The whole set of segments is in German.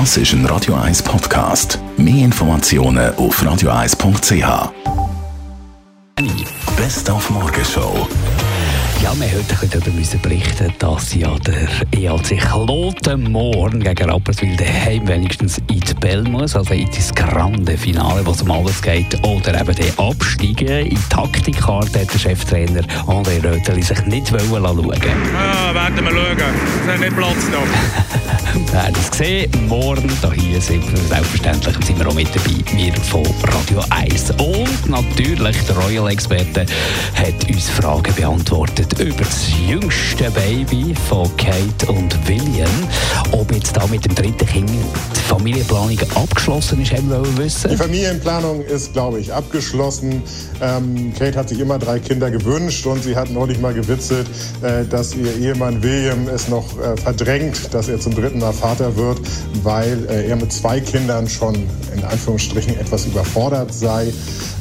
Das ist ein Radio 1 Podcast. Mehr Informationen auf radio1.ch. Best auf Morgenshow. Ja, wir heute darüber müssen berichten, dass ja der EAC Kloten morgen gegen Rapperswil daheim wenigstens in die Bell muss, also in das grande Finale, wo es um alles geht, oder eben den Absteigen. In Taktikkarte hat der Cheftrainer André Röteli sich nicht wollen schauen Ja, werden wir schauen. Es hat nicht Platz da. Wir haben es gesehen. Morgen hier sind wir selbstverständlich sind wir auch mit dabei. Wir von Radio 1. Und natürlich der Royal-Experte hat uns Fragen beantwortet über das jüngste Baby von Kate und William. Ob jetzt da mit dem dritten Kind die Familienplanung abgeschlossen ist, haben wir wissen. Die Familienplanung ist, glaube ich, abgeschlossen. Ähm, Kate hat sich immer drei Kinder gewünscht und sie hat neulich mal gewitzelt, äh, dass ihr Ehemann William es noch äh, verdrängt, dass er zum dritten Mal Vater wird, weil äh, er mit zwei Kindern schon in Anführungsstrichen etwas überfordert sei.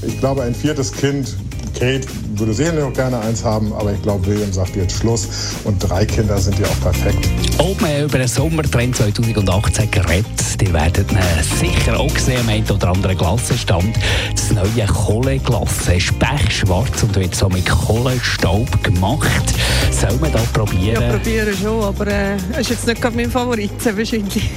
Ich glaube, ein viertes Kind Kate würde sehr noch gerne eins haben, aber ich glaube, William sagt jetzt Schluss. Und drei Kinder sind ja auch perfekt. Ob man über den Sommertrend 2018 geredet, die werden sicher auch gesehen am einen oder anderen Glassenstand. Das neue Kohleglasse ist pechschwarz und wird so mit Kohlestaub gemacht. Soll man das probieren? Ja, probieren schon, aber äh, ist jetzt nicht gerade mein Favorit wahrscheinlich.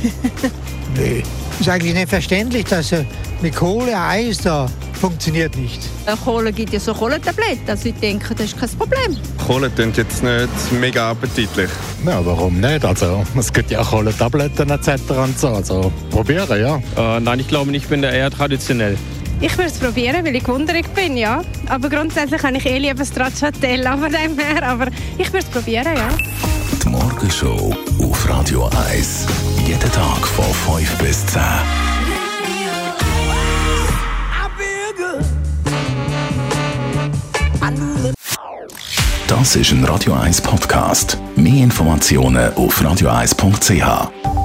nee, ist eigentlich nicht verständlich, dass äh, mit Kohle Eis da funktioniert nicht. Kohle gibt ja so Kohletabletten, also ich denke, das ist kein Problem. Kohle klingt jetzt nicht mega appetitlich. Ja, warum nicht? Also, es gibt ja auch Kohletabletten etc. und so, also probieren, ja. Äh, nein, ich glaube nicht, ich bin da eher traditionell. Ich würde es probieren, weil ich wunderig bin, ja. Aber grundsätzlich habe ich eh lieber Stracciatella von dem her, aber ich würde es probieren, ja. Die Morgenshow auf Radio 1. Jeden Tag von 5 bis 10. Das ist ein Radio 1 Podcast. Mehr Informationen auf radio1.ch.